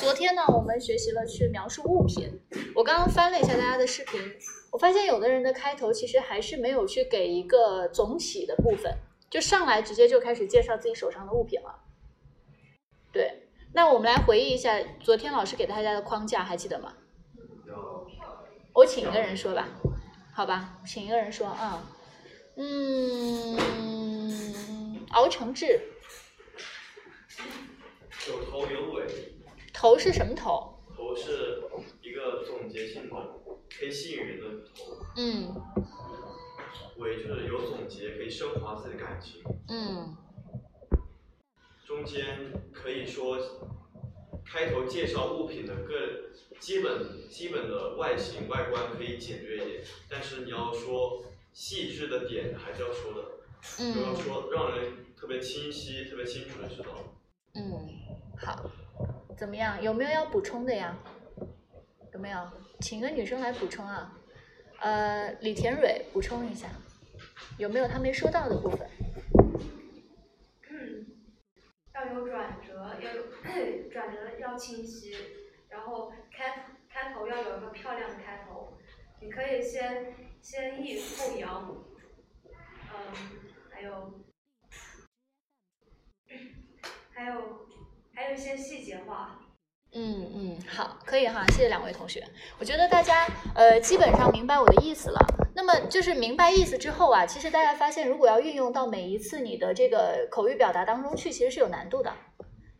昨天呢，我们学习了去描述物品。我刚刚翻了一下大家的视频，我发现有的人的开头其实还是没有去给一个总体的部分，就上来直接就开始介绍自己手上的物品了。对，那我们来回忆一下昨天老师给大家的框架，还记得吗？我请一个人说吧，好吧，请一个人说啊。嗯，敖成志。有头有尾。头是什么头？头是一个总结性的，可以吸引人的头。嗯。尾就是有总结，可以升华自己的感情。嗯。中间可以说，开头介绍物品的各基本基本的外形外观可以简略一点，但是你要说细致的点还是要说的。嗯。不要说让人特别清晰、特别清楚的知道。嗯，好。怎么样？有没有要补充的呀？有没有？请个女生来补充啊。呃，李田蕊补充一下，有没有他没说到的部分？要有转折，要有 转折要清晰，然后开开头要有一个漂亮的开头。你可以先先抑后扬，嗯，还有还有。还有一些细节化。嗯嗯，好，可以哈，谢谢两位同学。我觉得大家呃基本上明白我的意思了。那么就是明白意思之后啊，其实大家发现，如果要运用到每一次你的这个口语表达当中去，其实是有难度的，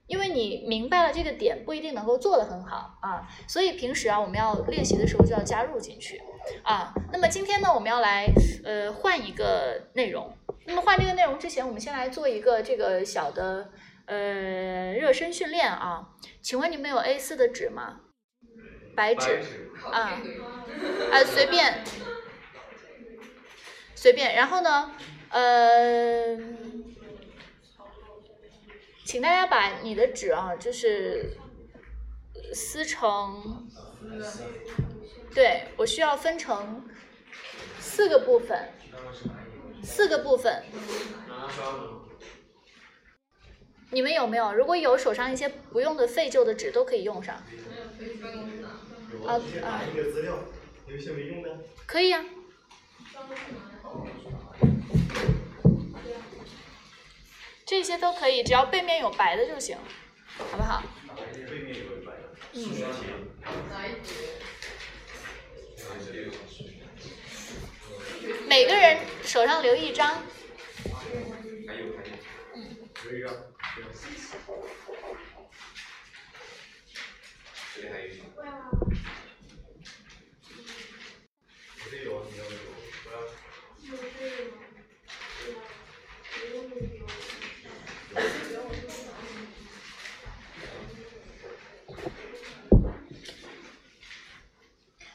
因为你明白了这个点，不一定能够做得很好啊。所以平时啊，我们要练习的时候就要加入进去啊。那么今天呢，我们要来呃换一个内容。那么换这个内容之前，我们先来做一个这个小的。呃，热身训练啊，请问你们有 A 四的纸吗？白纸啊，啊，随便，随便。然后呢，呃，请大家把你的纸啊，就是撕成，对我需要分成四个部分，四个部分。你们有没有？如果有手上一些不用的废旧的纸，都可以用上。啊啊。可以啊。这些都可以，只要背面有白的就行，好不好？嗯。每个人手上留一张。还有还有。嗯。留一张。有一我这有，你要有，我要。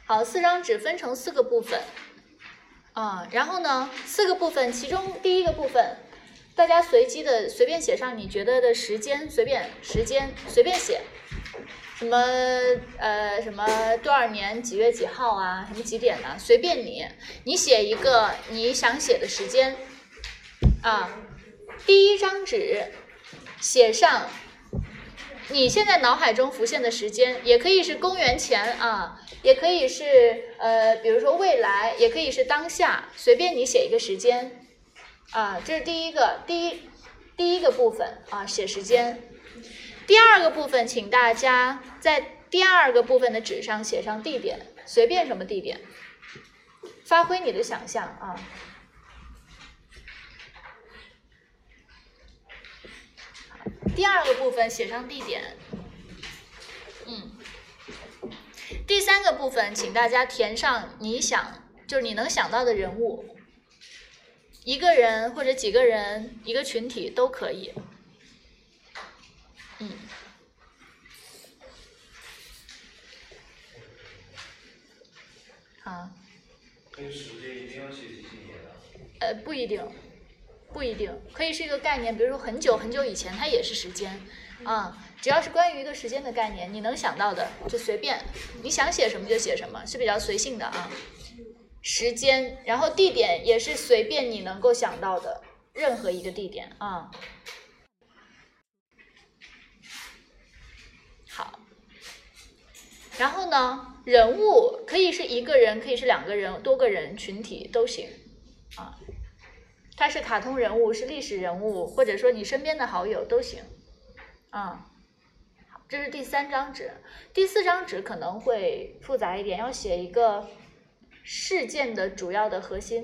好，四张纸分成四个部分，啊，然后呢，四个部分，其中第一个部分。大家随机的随便写上你觉得的时间，随便时间随便写，什么呃什么多少年几月几号啊，什么几点呢？随便你，你写一个你想写的时间啊。第一张纸写上你现在脑海中浮现的时间，也可以是公元前啊，也可以是呃比如说未来，也可以是当下，随便你写一个时间。啊，这是第一个，第一第一个部分啊，写时间。第二个部分，请大家在第二个部分的纸上写上地点，随便什么地点，发挥你的想象啊。第二个部分写上地点，嗯。第三个部分，请大家填上你想，就是你能想到的人物。一个人或者几个人，一个群体都可以。嗯。好。跟时间一定要写几年的？呃，不一定，不一定，可以是一个概念，比如说很久很久以前，它也是时间。啊，只要是关于一个时间的概念，你能想到的就随便，你想写什么就写什么，是比较随性的啊。时间，然后地点也是随便你能够想到的任何一个地点啊。好，然后呢，人物可以是一个人，可以是两个人、多个人、群体都行啊。他是卡通人物，是历史人物，或者说你身边的好友都行啊。这是第三张纸，第四张纸可能会复杂一点，要写一个事件的主要的核心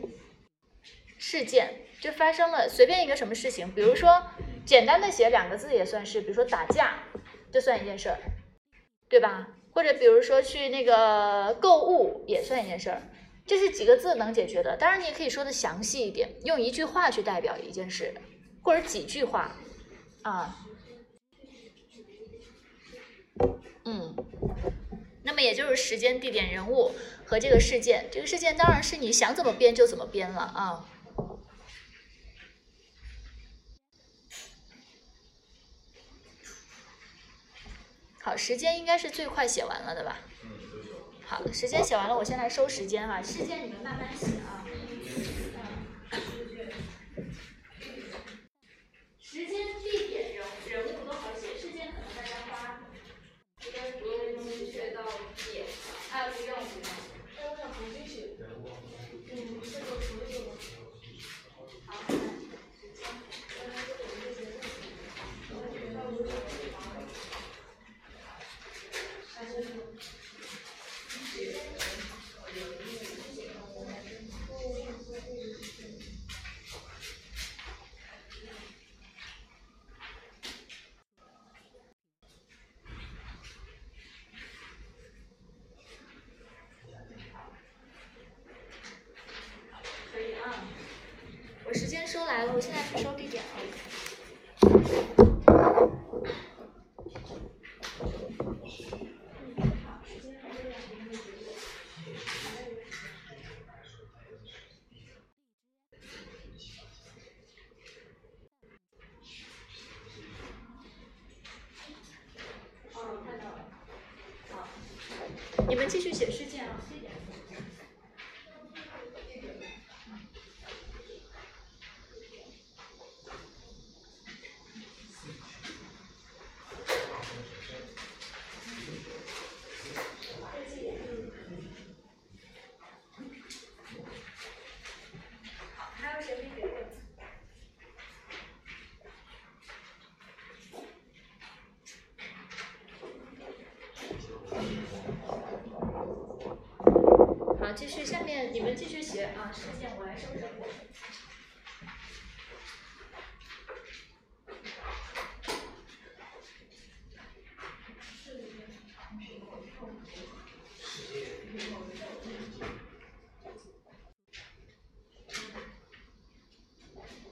事件，就发生了随便一个什么事情，比如说简单的写两个字也算是，比如说打架，就算一件事儿，对吧？或者比如说去那个购物也算一件事儿，这是几个字能解决的。当然你也可以说的详细一点，用一句话去代表一件事，或者几句话，啊，嗯，那么也就是时间、地点、人物和这个事件。这个事件当然是你想怎么编就怎么编了啊。好，时间应该是最快写完了的吧？好，时间写完了，我先来收时间哈。事件你们慢慢写续写啊，事件我来收拾。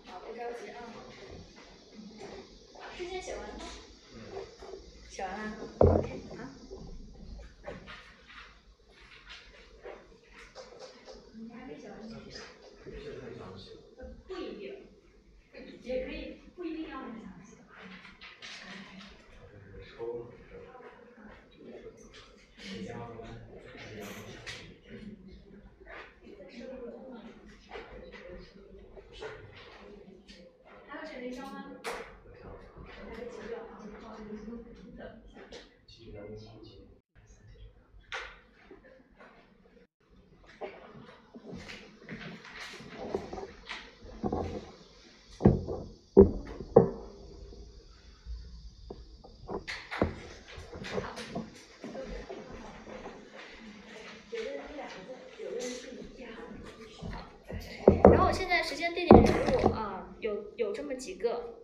好，不着急啊。事件写完了吗？写完了。OK 啊。你还没写完呢。不一定，也可以，不一定要很详细。还有谁没交吗？我来几个啊，不好意思，等一下。然后现在时间、地点、人物啊，有有这么几个。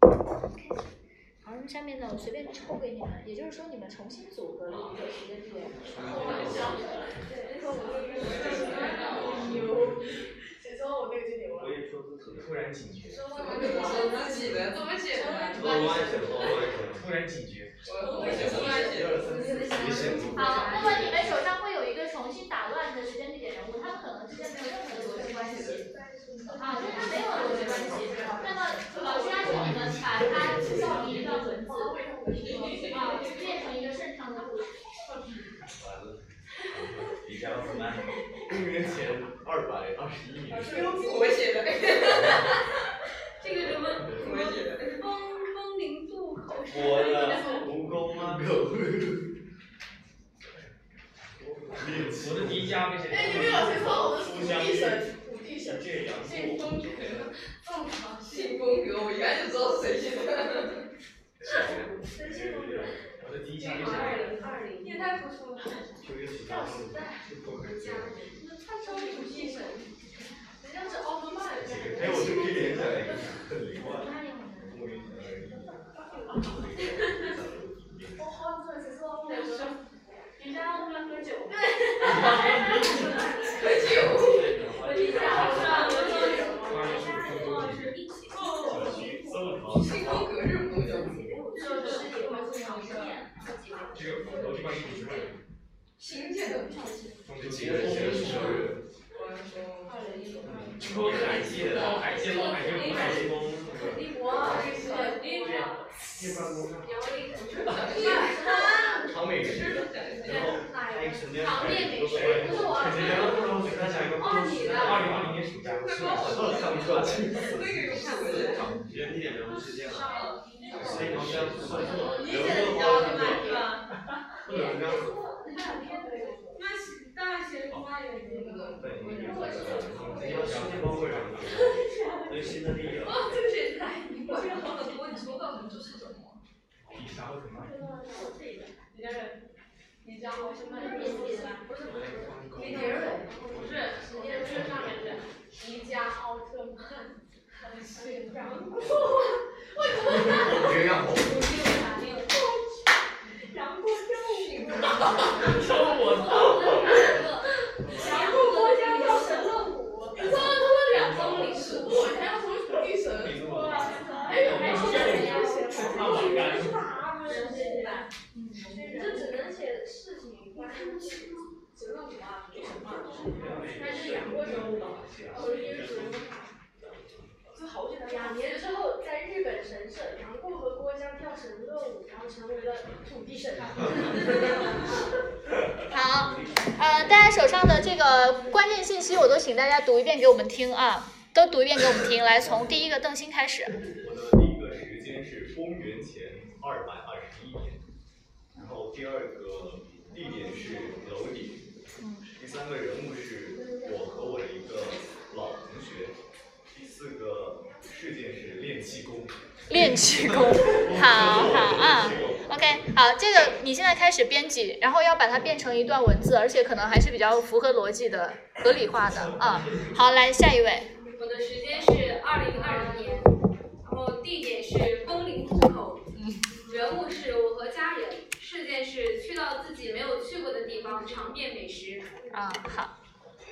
OK，好，那么下面呢，我随便抽给你们，也就是说你们重新组合了一个时间、地点、人物。对，说我谁说我那个就牛了？我也说自己的。突然警觉，说自己的这么简单？哦，我也写了，我也写了。突然警觉，我会写，我会写。好，那么比较奥特曼，公元前二百二十一年。是用符我写的。这个什么？符写的。风风铃渡口是。我的蜈蚣吗？狗。我的迪迦没写。哎，你没有写错，我的是土地神，土地神。信风格，正常。信风格，我原来就知道是谁的。谁写的？我的第一家就二是零二零，你也太朴素了。九月十跳时代，我的家人，那他超土地神，人家是奥特曼。哎，我就可以联想一个很灵幻。我好准是说我说，人家奥特曼喝酒。喝酒。我理解好像我说八月十五分多是一起。信封格是什么东西？就是我们是常见。这个我这块衣服是为了新建的。中秋节的生日？抽海鲜捞海鲜捞海鲜不海鲜哇，这是第一个。唐美食，然后那个陈建常见美食不是我肯定然后然后我他讲一个哦你的二零二零年暑假是吧？看不出来。那个有看过的。时间地点人物事件啊，所以好像是理解的？不能这样子。那是大学花园那个。对，因为这个新地方会让所以新的地了。哦，这个是太，你这个好很多，你抽到的就是什么？第三个什么？你家人，你家奥特曼是不是？不是不是，迪迪尔不是，时间是上面是宜家奥特曼，是然后这样红。杨过跳抽我操！杨过国家跳神乐舞，你说他们两公里是我还要成为土地神，哎呦，还说人家写他蛮干。这只能写事情发生神乐舞啊，这什么？那是杨过神舞，我是因为两年之后，在日本神社，杨过和郭襄跳神乐舞，然后成为了土地神。好，呃，大家手上的这个关键信息我都请大家读一遍给我们听啊，都读一遍给我们听。来，从第一个邓鑫开始。我的第一个时间是公元前二百二十一年，然后第二个地点是楼顶，第三个人物是我和我的一个老同学，第四个事件是练气功。练气功，好好啊，OK，好，这个你现在开始编辑，然后要把它变成一段文字，而且可能还是比较符合逻辑的、合理化的啊。好，来下一位，我的时间是二零二零年，然后地点是枫林渡口，人物是我和家人，事件是去到自己没有去过的地方尝遍美食。啊，好，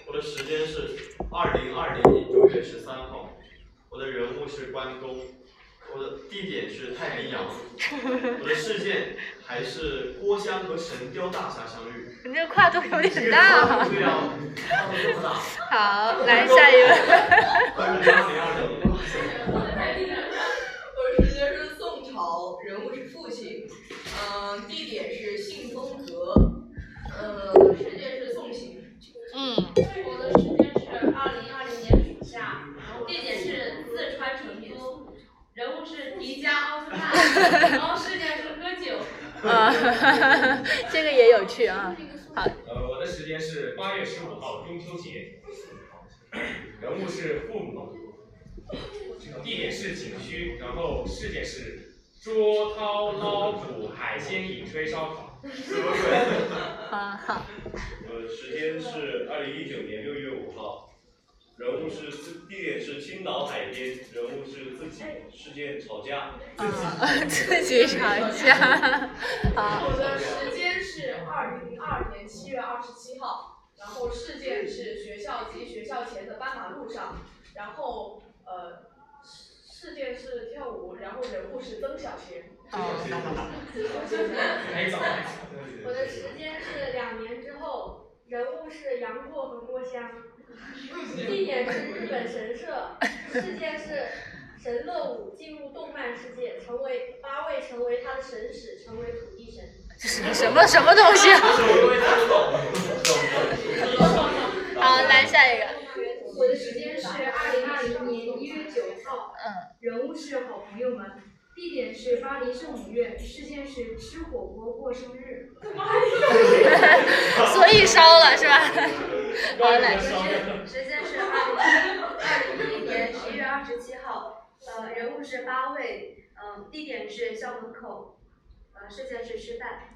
我的时间是二零二零年九月十三号，我的人物是关公，我的地点是太平洋，我的事件还是郭襄和神雕大侠相遇。你这个跨度有点大啊。对啊，跨度这么 大。好，来下一位。二零二零 然后事件是喝酒。啊，这个也有趣啊。好，呃，我的时间是八月十五号中秋节，人物是父母，地点是景区，然后事件是捉涛捞捕海鲜饮吹烧烤。啊好，呃，时间是二零一九年六月五号，人物是自地点是青岛海边，人物是自己，事件吵架。啊，自己吵架。好，我的时间是二零零二年七月二十七号，然后事件是学校及学校前的斑马路上，然后呃事事件是跳舞，然后人物是曾小贤。还早。我的时间是两年之后，人物是杨过和郭襄，地点是日本神社，事件是神乐舞进入动漫世界，成为八位成为他的神使，成为土地神。什么什么东西啊？好，来下一个。我的时间是二零二零年一月九号，嗯，人物是好朋友们，地地点是巴黎圣母院，事件是吃火锅过生日。所以烧了是吧？好来，时间时间是二零二零一一年十一月二十七号，呃，人物是八位，嗯、地点是校门口，呃，事件是吃饭。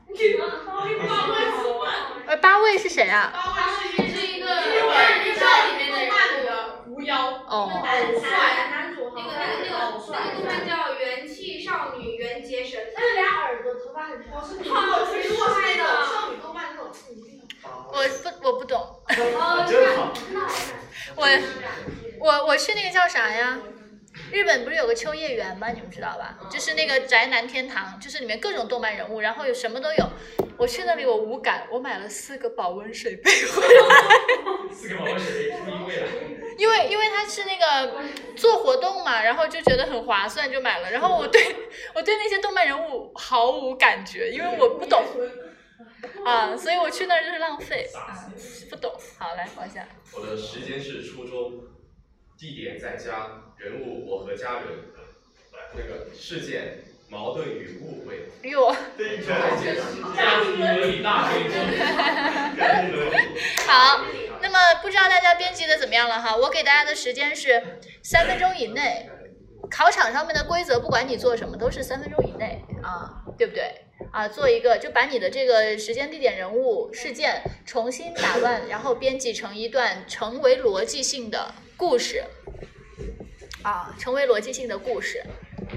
呃，八位是谁啊？八位是是一个日日本照里面的动漫里的狐妖，哦，很帅，男主那个那个那个那个动漫叫《元气少女缘结神但是俩耳朵，头发很长。我是那种少女动漫那种。我不我不懂，哦，真好。我我我去那个叫啥呀？日本不是有个秋叶原吗？你们知道吧？就是那个宅男天堂，就是里面各种动漫人物，然后有什么都有。我去那里我无感，我买了四个保温水杯回来，四个保温水杯。因为因为他是那个做活动嘛，然后就觉得很划算，就买了。然后我对我对那些动漫人物毫无感觉，因为我不懂 啊，所以我去那儿就是浪费啊，不懂。好，来往下。我的时间是初中，地点在家，人物我和家人，那个事件矛盾与误会。哟，对，再见。家庭伦理大非中。家庭伦理。好，那么不知道大家编辑的怎么样了哈？我给大家的时间是三分钟以内。考场上面的规则，不管你做什么，都是三分钟以内啊，对不对？啊，做一个就把你的这个时间、地点、人物、事件重新打乱，然后编辑成一段成为逻辑性的故事。啊，成为逻辑性的故事。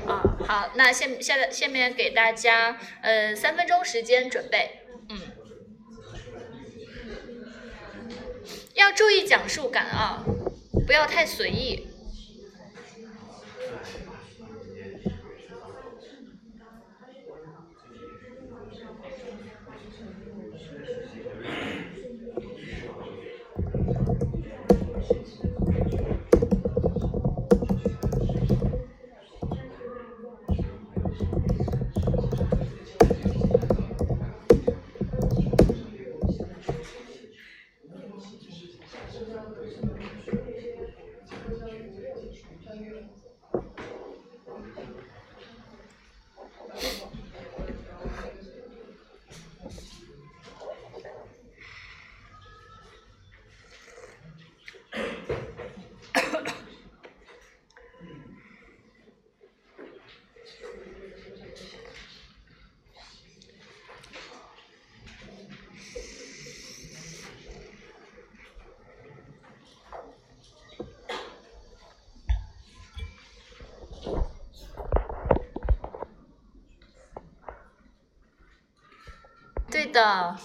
啊，好，那现现在下面给大家呃三分钟时间准备，嗯。要注意讲述感啊，不要太随意。的，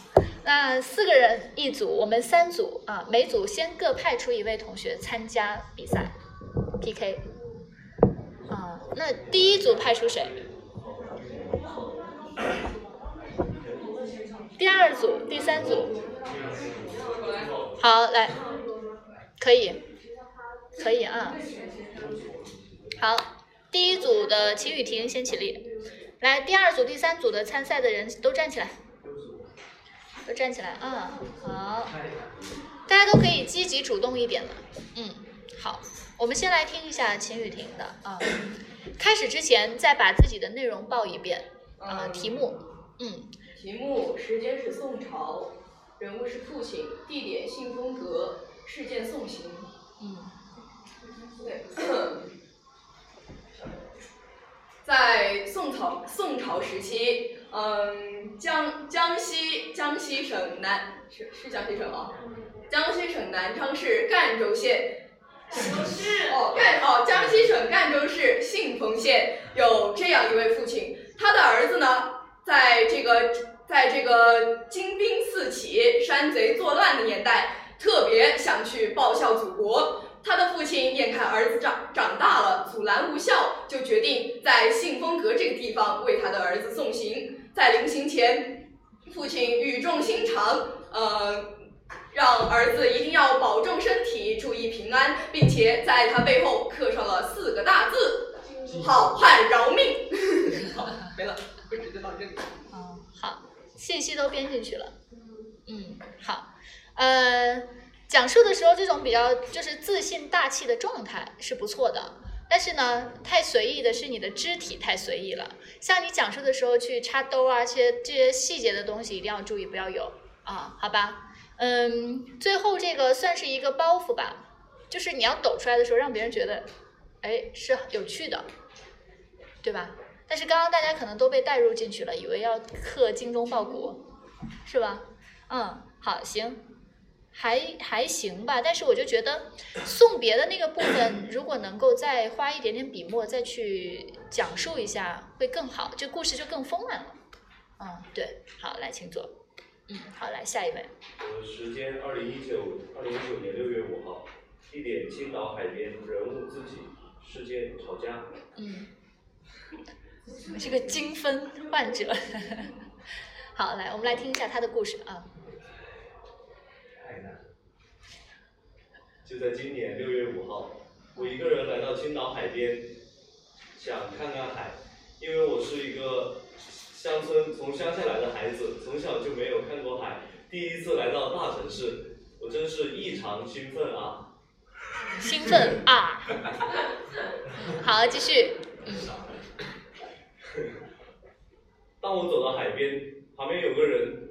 那四个人一组，我们三组啊，每组先各派出一位同学参加比赛 PK。啊，那第一组派出谁？第二组、第三组。好，来，可以，可以啊。好，第一组的秦雨婷先起立，来，第二组、第三组的参赛的人都站起来。都站起来啊！好，大家都可以积极主动一点了。嗯，好，我们先来听一下秦雨婷的啊。开始之前，再把自己的内容报一遍啊。题目，嗯，题目时间是宋朝，人物是父亲，地点信封阁，事件送行。嗯，对。在宋朝宋朝时期，嗯，江江西江西省南是是江西省啊，江西省南昌市赣州县。是哦，赣哦，江西省赣州市信丰县有这样一位父亲，他的儿子呢，在这个在这个金兵四起、山贼作乱的年代，特别想去报效祖国。他的父亲眼看儿子长长大了，阻拦无效，就决定在信丰阁这个地方为他的儿子送行。在临行前，父亲语重心长，呃，让儿子一定要保重身体，注意平安，并且在他背后刻上了四个大字：好汉饶命。好，没了，故事就到这里。哦，好，信息都编进去了。嗯，好，呃。讲述的时候，这种比较就是自信大气的状态是不错的但是呢，太随意的是你的肢体太随意了。像你讲述的时候去插兜啊，这些这些细节的东西一定要注意，不要有啊，好吧？嗯，最后这个算是一个包袱吧，就是你要抖出来的时候，让别人觉得，哎，是有趣的，对吧？但是刚刚大家可能都被带入进去了，以为要刻精忠报国，是吧？嗯，好，行。还还行吧，但是我就觉得送别的那个部分，如果能够再花一点点笔墨再去讲述一下，会更好，这故事就更丰满了。嗯，对，好，来，请坐。嗯，好，来下一位。呃，时间二零一九二零一九年六月五号，地点青岛海边，人物自己，事件吵架。嗯，我是个精分患者。好，来，我们来听一下他的故事啊。就在今年六月五号，我一个人来到青岛海边，想看看海，因为我是一个乡村从乡下来的孩子，从小就没有看过海，第一次来到大城市，我真是异常兴奋啊！兴奋啊！好，继续。当我走到海边，旁边有个人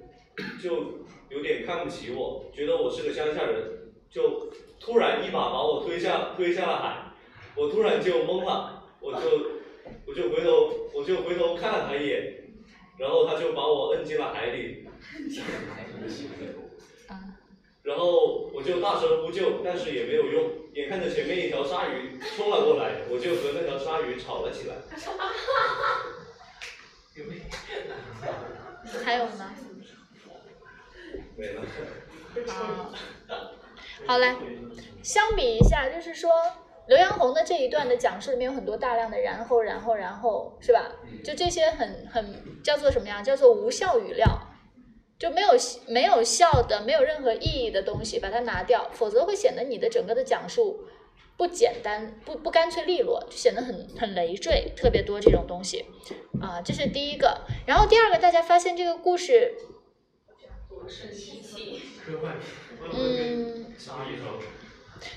就有点看不起我，觉得我是个乡下人，就突然一把把我推下推下了海，我突然就懵了，我就 我就回头我就回头看了他一眼，然后他就把我摁进了海里，然后我就大声呼救，但是也没有用，眼看着前面一条鲨鱼冲了过来，我就和那条鲨鱼吵了起来。还有吗？没了。好，好嘞。相比一下，就是说刘洋红的这一段的讲述里面有很多大量的然后，然后，然后，是吧？就这些很很叫做什么呀？叫做无效语料，就没有没有效的、没有任何意义的东西，把它拿掉，否则会显得你的整个的讲述不简单、不不干脆利落，就显得很很累赘，特别多这种东西啊。这是第一个。然后第二个，大家发现这个故事。嗯，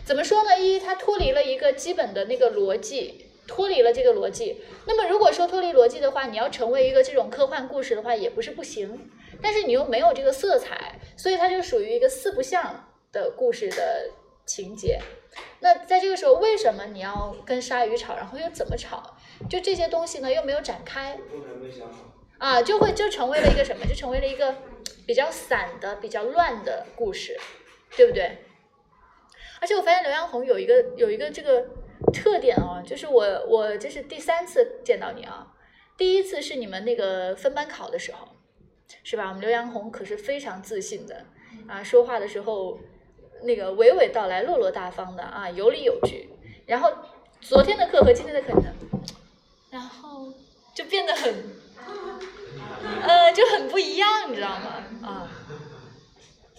怎么说呢？一，它脱离了一个基本的那个逻辑，脱离了这个逻辑。那么如果说脱离逻辑的话，你要成为一个这种科幻故事的话，也不是不行。但是你又没有这个色彩，所以它就属于一个四不像的故事的情节。那在这个时候，为什么你要跟鲨鱼吵？然后又怎么吵？就这些东西呢，又没有展开。啊，就会就成为了一个什么？就成为了一个比较散的、比较乱的故事，对不对？而且我发现刘洋红有一个有一个这个特点哦，就是我我这是第三次见到你啊，第一次是你们那个分班考的时候，是吧？我们刘洋红可是非常自信的啊，说话的时候那个娓娓道来、落落大方的啊，有理有据。然后昨天的课和今天的课呢，然后就变得很。呃，就很不一样，你知道吗？啊，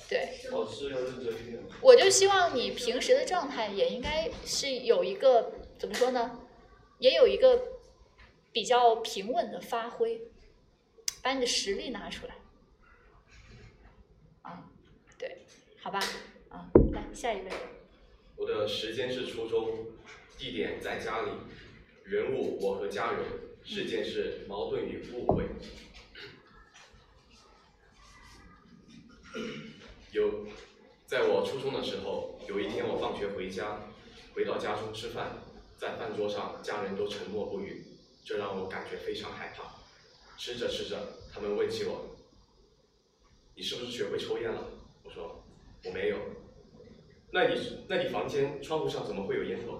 对。考试要认真一点我就希望你平时的状态也应该是有一个怎么说呢？也有一个比较平稳的发挥，把你的实力拿出来。啊，对，好吧，啊，来下一位。我的时间是初中，地点在家里，人物我和家人，事件是矛盾与误会。有，在我初中的时候，有一天我放学回家，回到家中吃饭，在饭桌上家人都沉默不语，这让我感觉非常害怕。吃着吃着，他们问起我：“你是不是学会抽烟了？”我说：“我没有。”那你那你房间窗户上怎么会有烟头？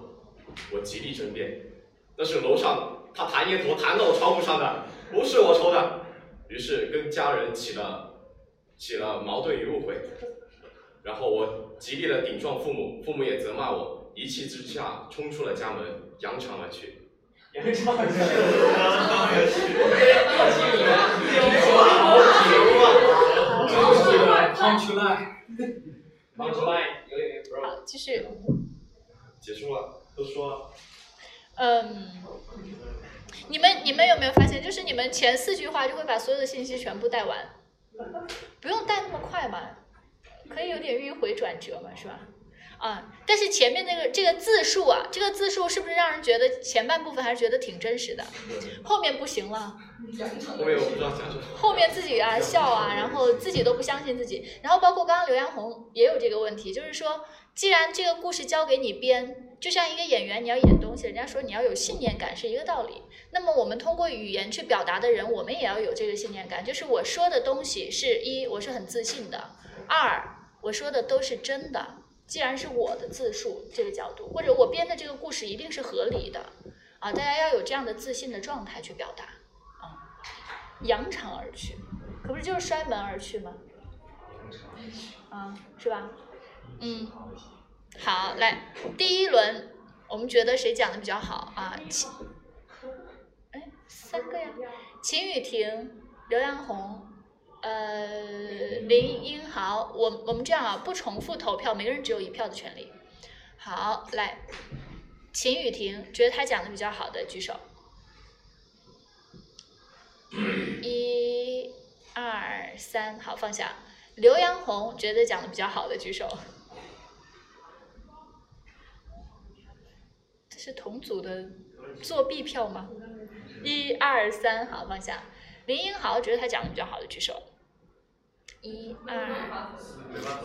我极力争辩：“那是楼上他弹烟头弹到我窗户上的，不是我抽的。”于是跟家人起了。起了矛盾与误会，然后我极力的顶撞父母，父母也责骂我，一气之下冲出了家门，扬长而去。扬长而去。好，继续。结束了，都说了。嗯，你们你们有没有发现，就是你们前四句话就会把所有的信息全部带完。不用带那么快嘛，可以有点迂回转折嘛，是吧？啊，但是前面那个这个字数啊，这个字数是不是让人觉得前半部分还是觉得挺真实的？后面不行了，后面我不知道讲什么。后面自己啊笑啊，然后自己都不相信自己，然后包括刚刚刘洋红也有这个问题，就是说，既然这个故事交给你编，就像一个演员你要演东西，人家说你要有信念感是一个道理。那么我们通过语言去表达的人，我们也要有这个信念感，就是我说的东西是一，我是很自信的；二，我说的都是真的。既然是我的自述这个角度，或者我编的这个故事一定是合理的，啊，大家要有这样的自信的状态去表达，啊，扬长而去，可不是就是摔门而去吗？啊，是吧？嗯，好，来第一轮，我们觉得谁讲的比较好啊？秦，哎，三个呀，秦雨婷、刘洋红。呃，林英豪，我我们这样啊，不重复投票，每个人只有一票的权利。好，来，秦雨婷觉得他讲的比较好的举手。一、二、三，好放下。刘洋红觉得讲的比较好的举手。这是同组的作弊票吗？一二三，好放下。林英豪觉得他讲的比较好的举手。一二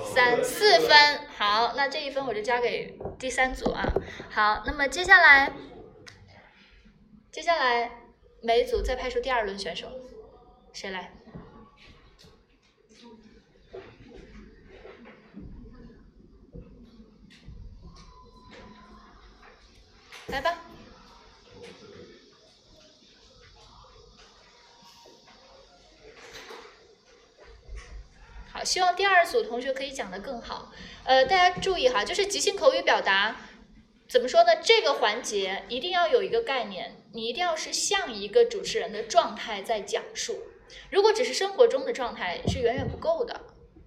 三四分，好，那这一分我就交给第三组啊。好，那么接下来，接下来每组再派出第二轮选手，谁来？来吧。好，希望第二组同学可以讲得更好。呃，大家注意哈，就是即兴口语表达，怎么说呢？这个环节一定要有一个概念，你一定要是像一个主持人的状态在讲述。如果只是生活中的状态，是远远不够的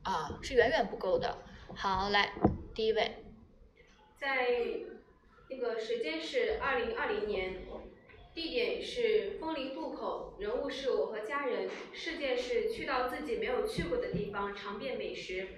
啊，是远远不够的。好，来，第一位，在那个时间是二零二零年。地点是枫林渡口，人物是我和家人，事件是去到自己没有去过的地方尝遍美食。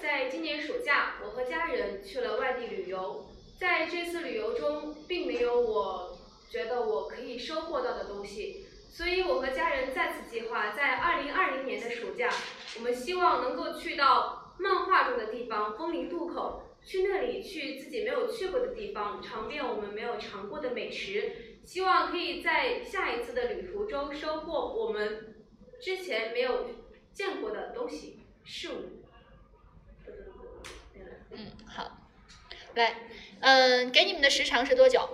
在今年暑假，我和家人去了外地旅游，在这次旅游中，并没有我觉得我可以收获到的东西，所以我和家人再次计划，在二零二零年的暑假，我们希望能够去到漫画中的地方枫林渡口。去那里，去自己没有去过的地方，尝遍我们没有尝过的美食，希望可以在下一次的旅途中收获我们之前没有见过的东西事物。嗯，好，来，嗯，给你们的时长是多久？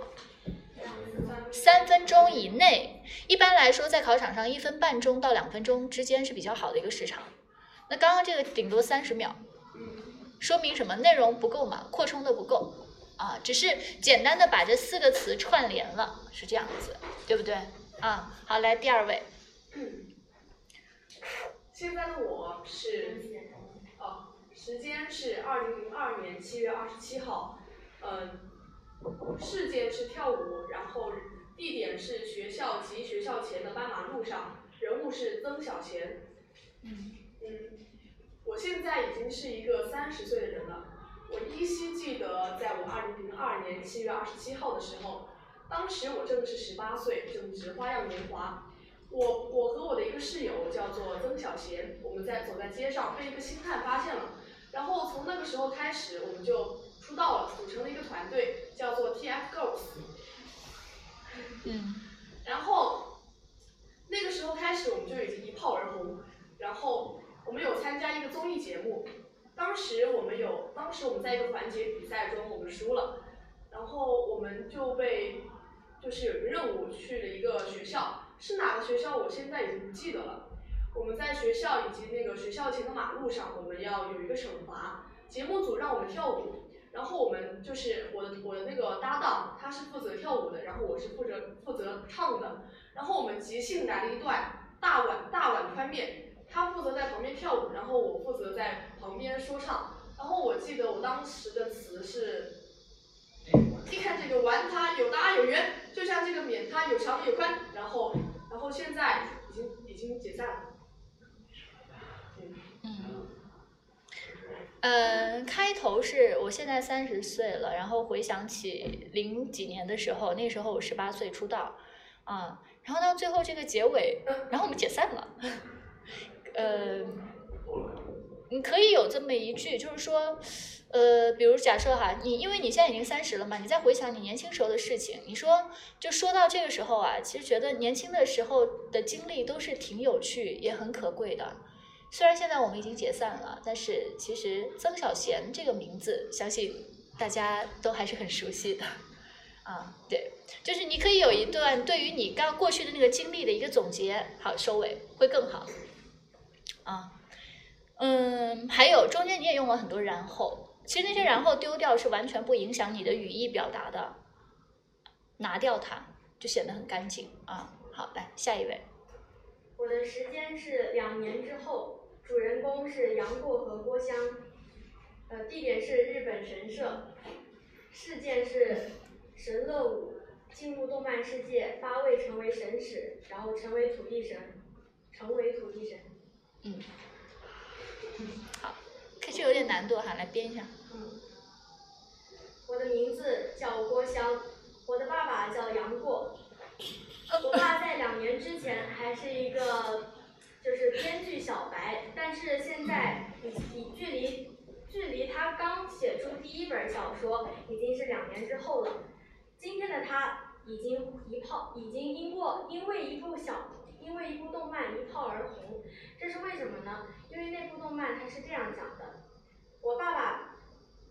三分钟以内。一般来说，在考场上，一分半钟到两分钟之间是比较好的一个时长。那刚刚这个顶多三十秒。说明什么？内容不够嘛，扩充的不够啊，只是简单的把这四个词串联了，是这样子，对不对？啊，好，来第二位。现在的我是，哦，时间是二零零二年七月二十七号，嗯，事件是跳舞，然后地点是学校及学校前的斑马路上，人物是曾小贤。嗯嗯。我现在已经是一个三十岁的人了。我依稀记得，在我二零零二年七月二十七号的时候，当时我正是十八岁，正值花样年华。我我和我的一个室友叫做曾小贤，我们在走在街上，被一个星探发现了。然后从那个时候开始，我们就出道了，组成了一个团队，叫做 TFGirls。嗯。然后那个时候开始，我们就已经一炮而红，然后。我们有参加一个综艺节目，当时我们有，当时我们在一个环节比赛中我们输了，然后我们就被，就是有一个任务去了一个学校，是哪个学校我现在已经不记得了。我们在学校以及那个学校前的马路上，我们要有一个惩罚。节目组让我们跳舞，然后我们就是我的我的那个搭档，他是负责跳舞的，然后我是负责负责唱的，然后我们即兴来了一段大碗大碗宽面。他负责在旁边跳舞，然后我负责在旁边说唱。然后我记得我当时的词是：一看这个玩它有大有圆，就像这个免它有长有宽。然后，然后现在已经已经解散了。嗯。嗯，开头是我现在三十岁了，然后回想起零几年的时候，那时候我十八岁出道，啊，然后到最后这个结尾，然后我们解散了，呃，你可以有这么一句，就是说，呃，比如假设哈，你因为你现在已经三十了嘛，你再回想你年轻时候的事情，你说就说到这个时候啊，其实觉得年轻的时候的经历都是挺有趣，也很可贵的。虽然现在我们已经解散了，但是其实曾小贤这个名字，相信大家都还是很熟悉的。啊，对，就是你可以有一段对于你刚过去的那个经历的一个总结，好收尾会更好。啊，嗯，还有中间你也用了很多然后，其实那些然后丢掉是完全不影响你的语义表达的，拿掉它就显得很干净啊。好，来下一位。我的时间是两年之后。主人公是杨过和郭襄，呃，地点是日本神社，事件是神乐舞进入动漫世界，八位成为神使，然后成为土地神，成为土地神。嗯，好，开始有点难度哈，来编一下。嗯，我的名字叫郭襄，我的爸爸叫杨过，我爸在两年之前还是一个。就是编剧小白，但是现在已已距离距离他刚写出第一本小说已经是两年之后了。今天的他已经一炮，已经因过因为一部小因为一部动漫一炮而红，这是为什么呢？因为那部动漫它是这样讲的：我爸爸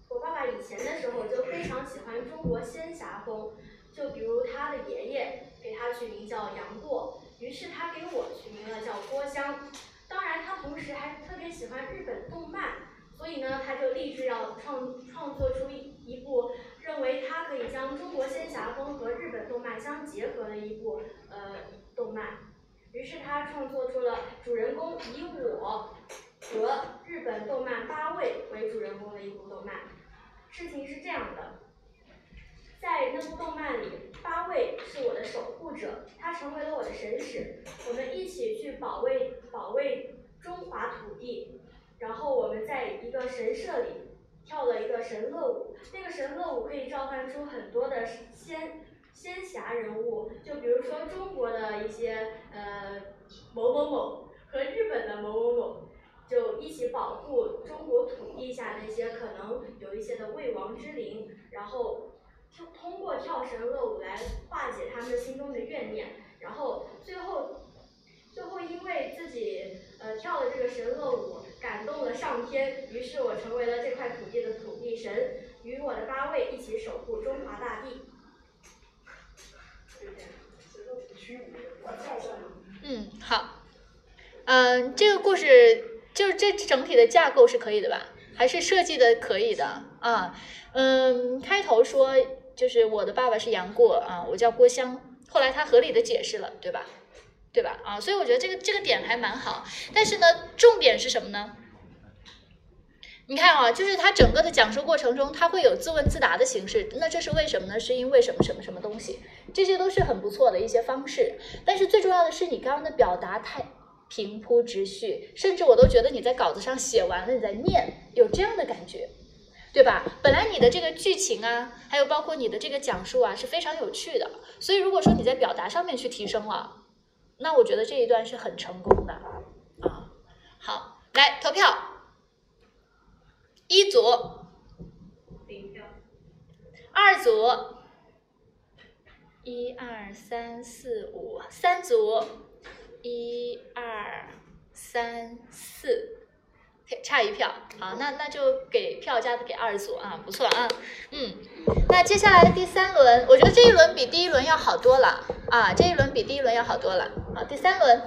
我爸爸以前的时候就非常喜欢中国仙侠风，就比如他的爷爷给他取名叫杨过。于是他给我取名了叫郭襄，当然他同时还特别喜欢日本动漫，所以呢他就立志要创创作出一一部认为他可以将中国仙侠风和日本动漫相结合的一部呃。于是他创作出了主人公以我和日本动漫八位为主人公的一部动漫。事情是这样的。在那部动漫里，八位是我的守护者，他成为了我的神使，我们一起去保卫保卫中华土地。然后我们在一个神社里跳了一个神乐舞，那个神乐舞可以召唤出很多的仙仙侠人物，就比如说中国的一些呃某某某和日本的某某某，就一起保护中国土地下那些可能有一些的未亡之灵，然后。通过跳神乐舞来化解他们心中的怨念，然后最后，最后因为自己呃跳了这个神乐舞，感动了上天，于是我成为了这块土地的土地神，与我的八位一起守护中华大地。嗯，好，嗯，这个故事就是这整体的架构是可以的吧？还是设计的可以的啊？嗯，开头说。就是我的爸爸是杨过啊，我叫郭襄。后来他合理的解释了，对吧？对吧？啊，所以我觉得这个这个点还蛮好。但是呢，重点是什么呢？你看啊，就是他整个的讲述过程中，他会有自问自答的形式。那这是为什么呢？是因为什么什么什么东西？这些都是很不错的一些方式。但是最重要的是，你刚刚的表达太平铺直叙，甚至我都觉得你在稿子上写完了，你在念，有这样的感觉。对吧？本来你的这个剧情啊，还有包括你的这个讲述啊，是非常有趣的。所以如果说你在表达上面去提升了，那我觉得这一段是很成功的啊。好，来投票，一组，二组，一二三四五，三组，一二三四。差一票，好，那那就给票加的给二组啊，不错啊，嗯，那接下来第三轮，我觉得这一轮比第一轮要好多了。啊，这一轮比第一轮要好多了。好，第三轮，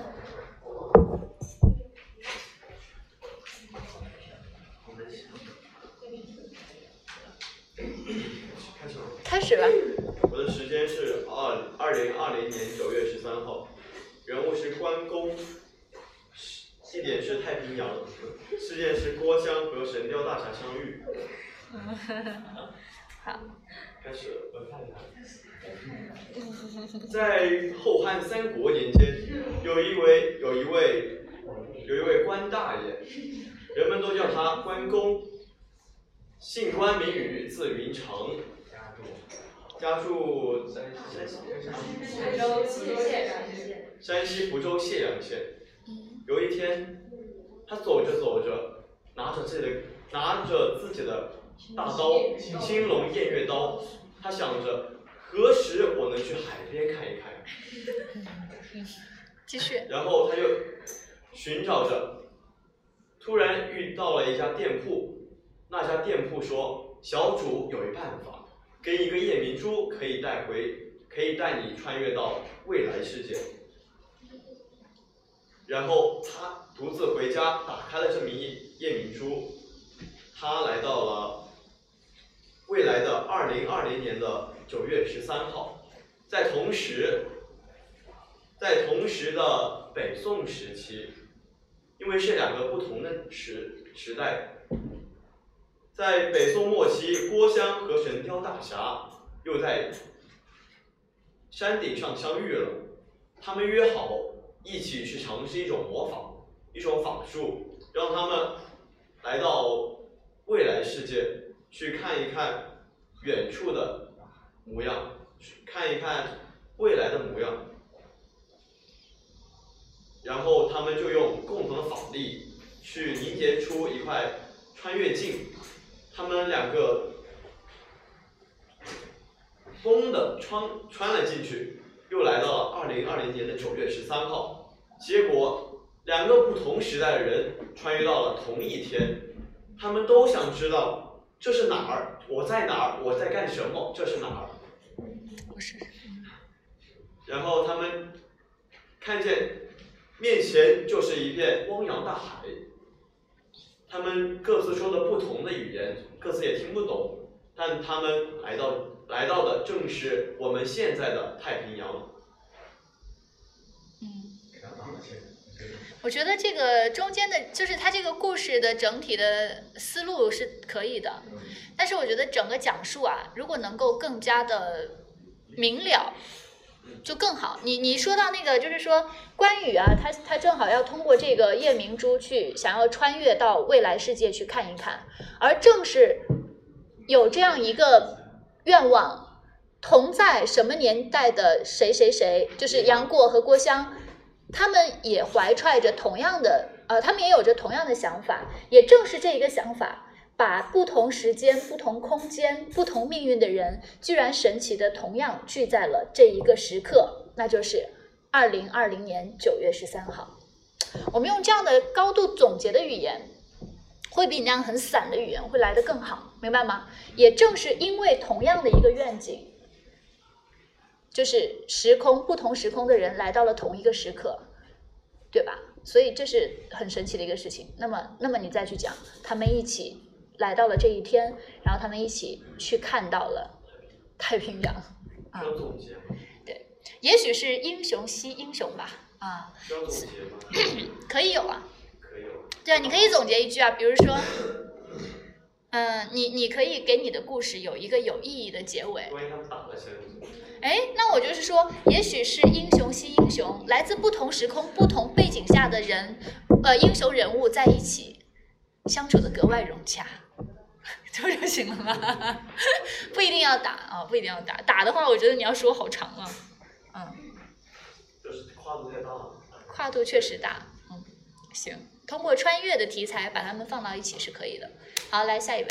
开始吧。我的时间是二二零二零年九月十三号，人物是关公。地点是太平洋，事件是郭襄和神雕大侠相遇。好，开始。我看一下 在后汉三国年间，有一位有一位有一位关大爷，人们都叫他关公。姓关名羽，字云家住山西山西蒲州解阳县。有一天，他走着走着，拿着自己的拿着自己的大刀青龙偃月刀，他想着何时我能去海边看一看。继续。然后他就寻找着，突然遇到了一家店铺。那家店铺说：“小主有一办法，跟一个夜明珠，可以带回，可以带你穿越到未来世界。”然后他独自回家，打开了这枚夜明珠，他来到了未来的二零二零年的九月十三号，在同时，在同时的北宋时期，因为是两个不同的时时代。在北宋末期，郭襄和神雕大侠又在山顶上相遇了。他们约好一起去尝试一种魔法，一种法术，让他们来到未来世界去看一看远处的模样，看一看未来的模样。然后他们就用共同的法力去凝结出一块穿越镜。他们两个疯的穿穿了进去，又来到了二零二零年的九月十三号。结果两个不同时代的人穿越到了同一天，他们都想知道这是哪儿，我在哪儿，我在干什么，这是哪儿？然后他们看见面前就是一片汪洋大海。他们各自说的不同的语言，各自也听不懂，但他们来到来到的正是我们现在的太平洋。嗯，我觉得这个中间的，就是他这个故事的整体的思路是可以的，但是我觉得整个讲述啊，如果能够更加的明了。就更好。你你说到那个，就是说关羽啊，他他正好要通过这个夜明珠去想要穿越到未来世界去看一看，而正是有这样一个愿望，同在什么年代的谁谁谁，就是杨过和郭襄，他们也怀揣着同样的，呃，他们也有着同样的想法，也正是这一个想法。把不同时间、不同空间、不同命运的人，居然神奇的同样聚在了这一个时刻，那就是二零二零年九月十三号。我们用这样的高度总结的语言，会比你那样很散的语言会来得更好，明白吗？也正是因为同样的一个愿景，就是时空不同时空的人来到了同一个时刻，对吧？所以这是很神奇的一个事情。那么，那么你再去讲，他们一起。来到了这一天，然后他们一起去看到了太平洋。啊，对，也许是英雄惜英雄吧。啊，可以有啊。可以有。对，你可以总结一句啊，比如说，嗯，你你可以给你的故事有一个有意义的结尾。哎，那我就是说，也许是英雄惜英雄，来自不同时空、不同背景下的人，呃，英雄人物在一起相处的格外融洽。这就行了吗？不一定要打啊，不一定要打。打的话，我觉得你要说好长啊。嗯。就是跨度太大了。跨度确实大，嗯，行。通过穿越的题材把它们放到一起是可以的。好，来下一位。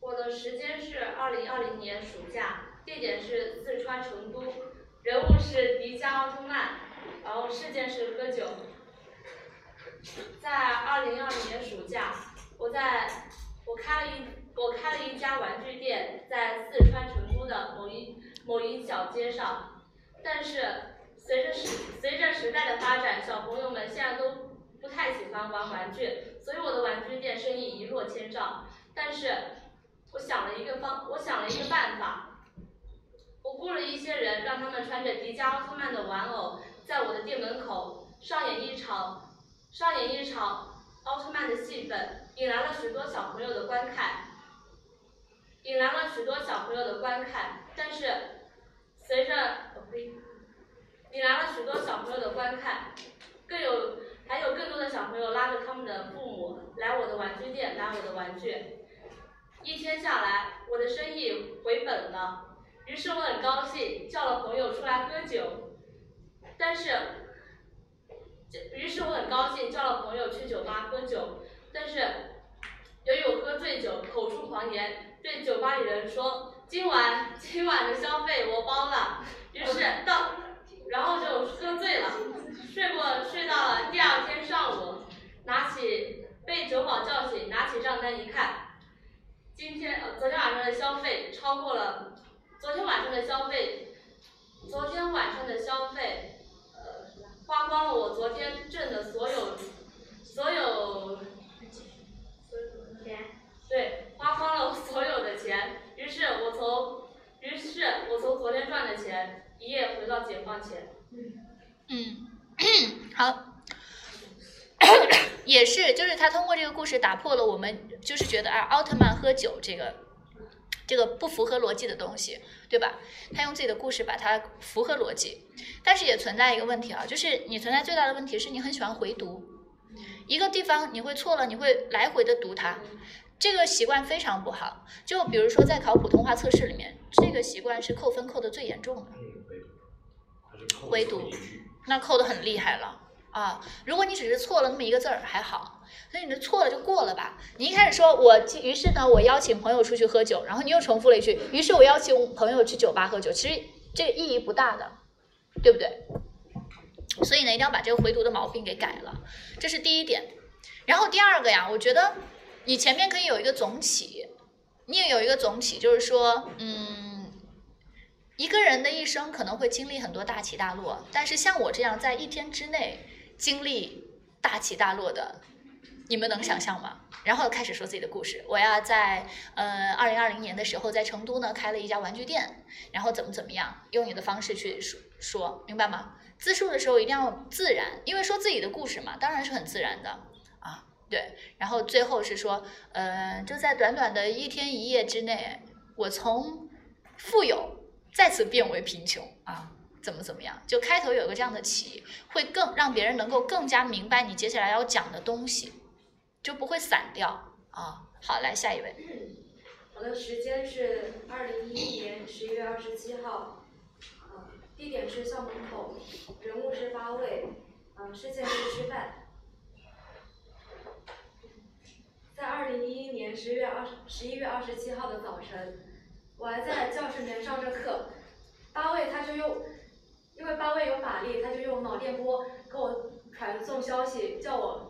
我的时间是二零二零年暑假，地点是四川成都，人物是迪迦奥特曼，然后事件是喝酒。在二零二零年暑假，我在。我开了一我开了一家玩具店，在四川成都的某一某一小街上，但是随着时随着时代的发展，小朋友们现在都不太喜欢玩玩具，所以我的玩具店生意一落千丈。但是我想了一个方，我想了一个办法，我雇了一些人，让他们穿着迪迦奥特曼的玩偶，在我的店门口上演一场上演一场奥特曼的戏份。引来了许多小朋友的观看，引来了许多小朋友的观看。但是，随着引来了许多小朋友的观看，更有还有更多的小朋友拉着他们的父母来我的玩具店买我的玩具。一天下来，我的生意回本了，于是我很高兴，叫了朋友出来喝酒。但是，于是我很高兴，叫了朋友去酒吧喝酒。但是，由于我喝醉酒，口出狂言，对酒吧里人说今晚今晚的消费我包了。于是到，然后就喝醉了，睡过睡到了第二天上午，拿起被酒保叫醒，拿起账单一看。今天呃，昨天晚上的消费超过了，昨天晚上的消费，昨天晚上的消费，花光了我昨天挣的所有，所有，钱，对，花光了我所有的钱。于是我从，于是我从昨天赚的钱一夜回到解放前。嗯，好。也是，就是他通过这个故事打破了我们就是觉得啊，奥特曼喝酒这个这个不符合逻辑的东西，对吧？他用自己的故事把它符合逻辑，但是也存在一个问题啊，就是你存在最大的问题是你很喜欢回读一个地方，你会错了，你会来回的读它，这个习惯非常不好。就比如说在考普通话测试里面，这个习惯是扣分扣的最严重的。回读，那扣的很厉害了。啊，如果你只是错了那么一个字儿还好，所以你的错了就过了吧。你一开始说我，于是呢，我邀请朋友出去喝酒，然后你又重复了一句，于是我邀请朋友去酒吧喝酒，其实这个意义不大的，对不对？所以呢，一定要把这个回读的毛病给改了，这是第一点。然后第二个呀，我觉得你前面可以有一个总体，你也有一个总体，就是说，嗯，一个人的一生可能会经历很多大起大落，但是像我这样在一天之内。经历大起大落的，你们能想象吗？然后开始说自己的故事。我要在呃二零二零年的时候，在成都呢开了一家玩具店，然后怎么怎么样，用你的方式去说说，明白吗？自述的时候一定要自然，因为说自己的故事嘛，当然是很自然的啊。对，然后最后是说，呃，就在短短的一天一夜之内，我从富有再次变为贫穷啊。怎么怎么样？就开头有个这样的起，会更让别人能够更加明白你接下来要讲的东西，就不会散掉啊。好，来下一位。我的时间是二零一一年十一月二十七号，呃，地点是校门口，人物是八位，呃，事件是吃饭。在二零一一年十月二十十一月二十七号的早晨，我还在教室里面上着课，八位他就用。因为八位有法力，他就用脑电波给我传送消息，叫我。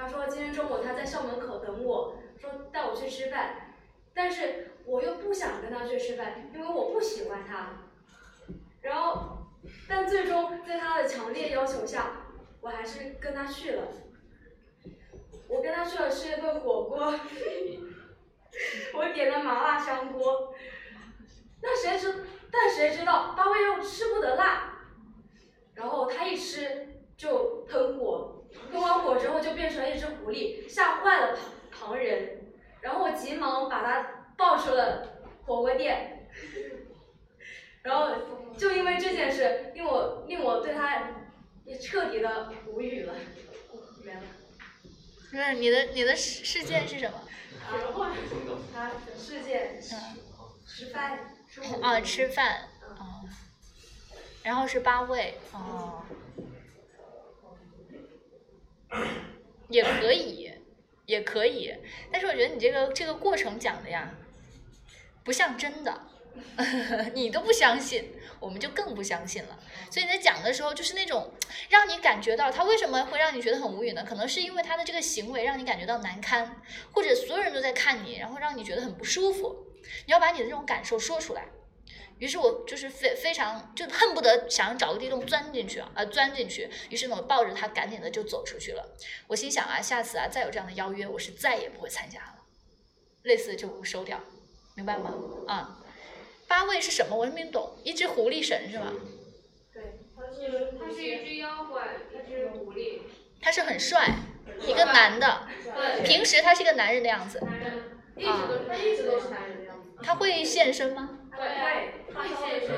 他说今天中午他在校门口等我，说带我去吃饭，但是我又不想跟他去吃饭，因为我不喜欢他。然后，但最终在他的强烈要求下，我还是跟他去了。我跟他去了吃了顿火锅，我点了麻辣香锅。那谁知？但谁知道八位又吃不得辣，然后他一吃就喷火，喷完火之后就变成了一只狐狸，吓坏了旁旁人。然后我急忙把它抱出了火锅店，然后就因为这件事，令我令我对他也彻底的无语了。没了。不是你的你的事事件是什么？啊事件吃饭。啊，吃饭，哦，然后是八位，哦，也可以，也可以，但是我觉得你这个这个过程讲的呀，不像真的，你都不相信，我们就更不相信了。所以你在讲的时候，就是那种让你感觉到他为什么会让你觉得很无语呢？可能是因为他的这个行为让你感觉到难堪，或者所有人都在看你，然后让你觉得很不舒服。你要把你的这种感受说出来，于是我就是非非常就恨不得想找个地洞钻进去啊，呃钻进去。于是呢，我抱着他赶紧的就走出去了。我心想啊，下次啊再有这样的邀约，我是再也不会参加了。类似就收掉，明白吗？啊，八位是什么？我没懂。一只狐狸神是吗？对，它是它是一只妖怪，它是狐狸。他是很帅，一个男的。平时他是一个男人的样子。男人。一直都他一直都是男人的样子。他会现身吗？会会现身。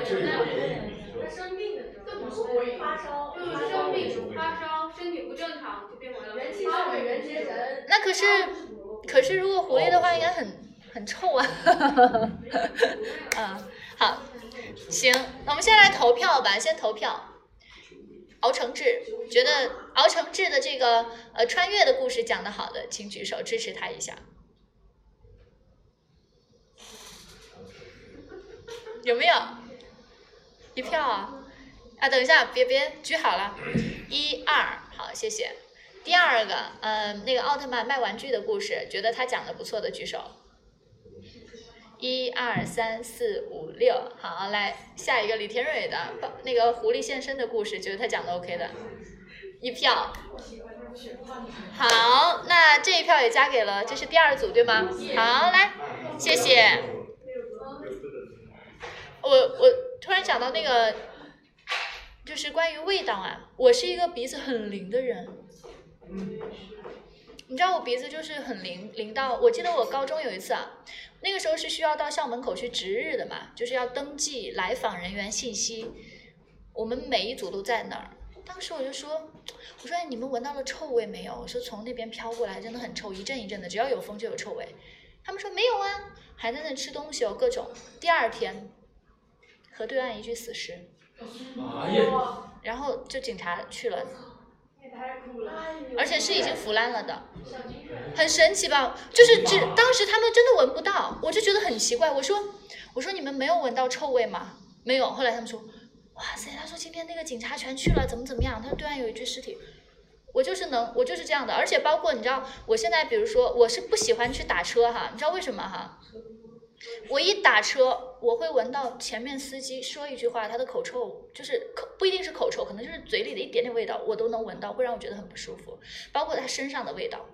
他生病的时候，这不是发烧，就是生病发烧，身体不正常就变回了。元气少女，元气神。那可是可是如果狐狸的话，应该很很臭啊。嗯，好，行，那我们先来投票吧，先投票。敖承志觉得敖承志的这个呃穿越的故事讲得好的，请举手支持他一下。有没有？一票啊！啊，等一下，别别举好了，一二，好，谢谢。第二个，呃，那个奥特曼卖玩具的故事，觉得他讲的不错的举手。一二三四五六，好，来下一个李天蕊的那个狐狸现身的故事，觉得他讲的 OK 的，一票。好，那这一票也加给了，这是第二组对吗？好，来，谢谢。我我突然想到那个，就是关于味道啊，我是一个鼻子很灵的人。你知道我鼻子就是很灵，灵到我记得我高中有一次啊，那个时候是需要到校门口去值日的嘛，就是要登记来访人员信息，我们每一组都在那儿。当时我就说，我说哎，你们闻到了臭味没有？我说从那边飘过来，真的很臭，一阵一阵的，只要有风就有臭味。他们说没有啊，还在那吃东西哦，各种。第二天，河对岸一具死尸，然后就警察去了。而且是已经腐烂了的，很神奇吧？就是只当时他们真的闻不到，我就觉得很奇怪。我说，我说你们没有闻到臭味吗？没有。后来他们说，哇塞，他说今天那个警察全去了，怎么怎么样？他说对岸有一具尸体。我就是能，我就是这样的。而且包括你知道，我现在比如说，我是不喜欢去打车哈，你知道为什么哈？我一打车，我会闻到前面司机说一句话，他的口臭就是口不一定是口臭，可能就是嘴里的一点点味道，我都能闻到，会让我觉得很不舒服。包括他身上的味道。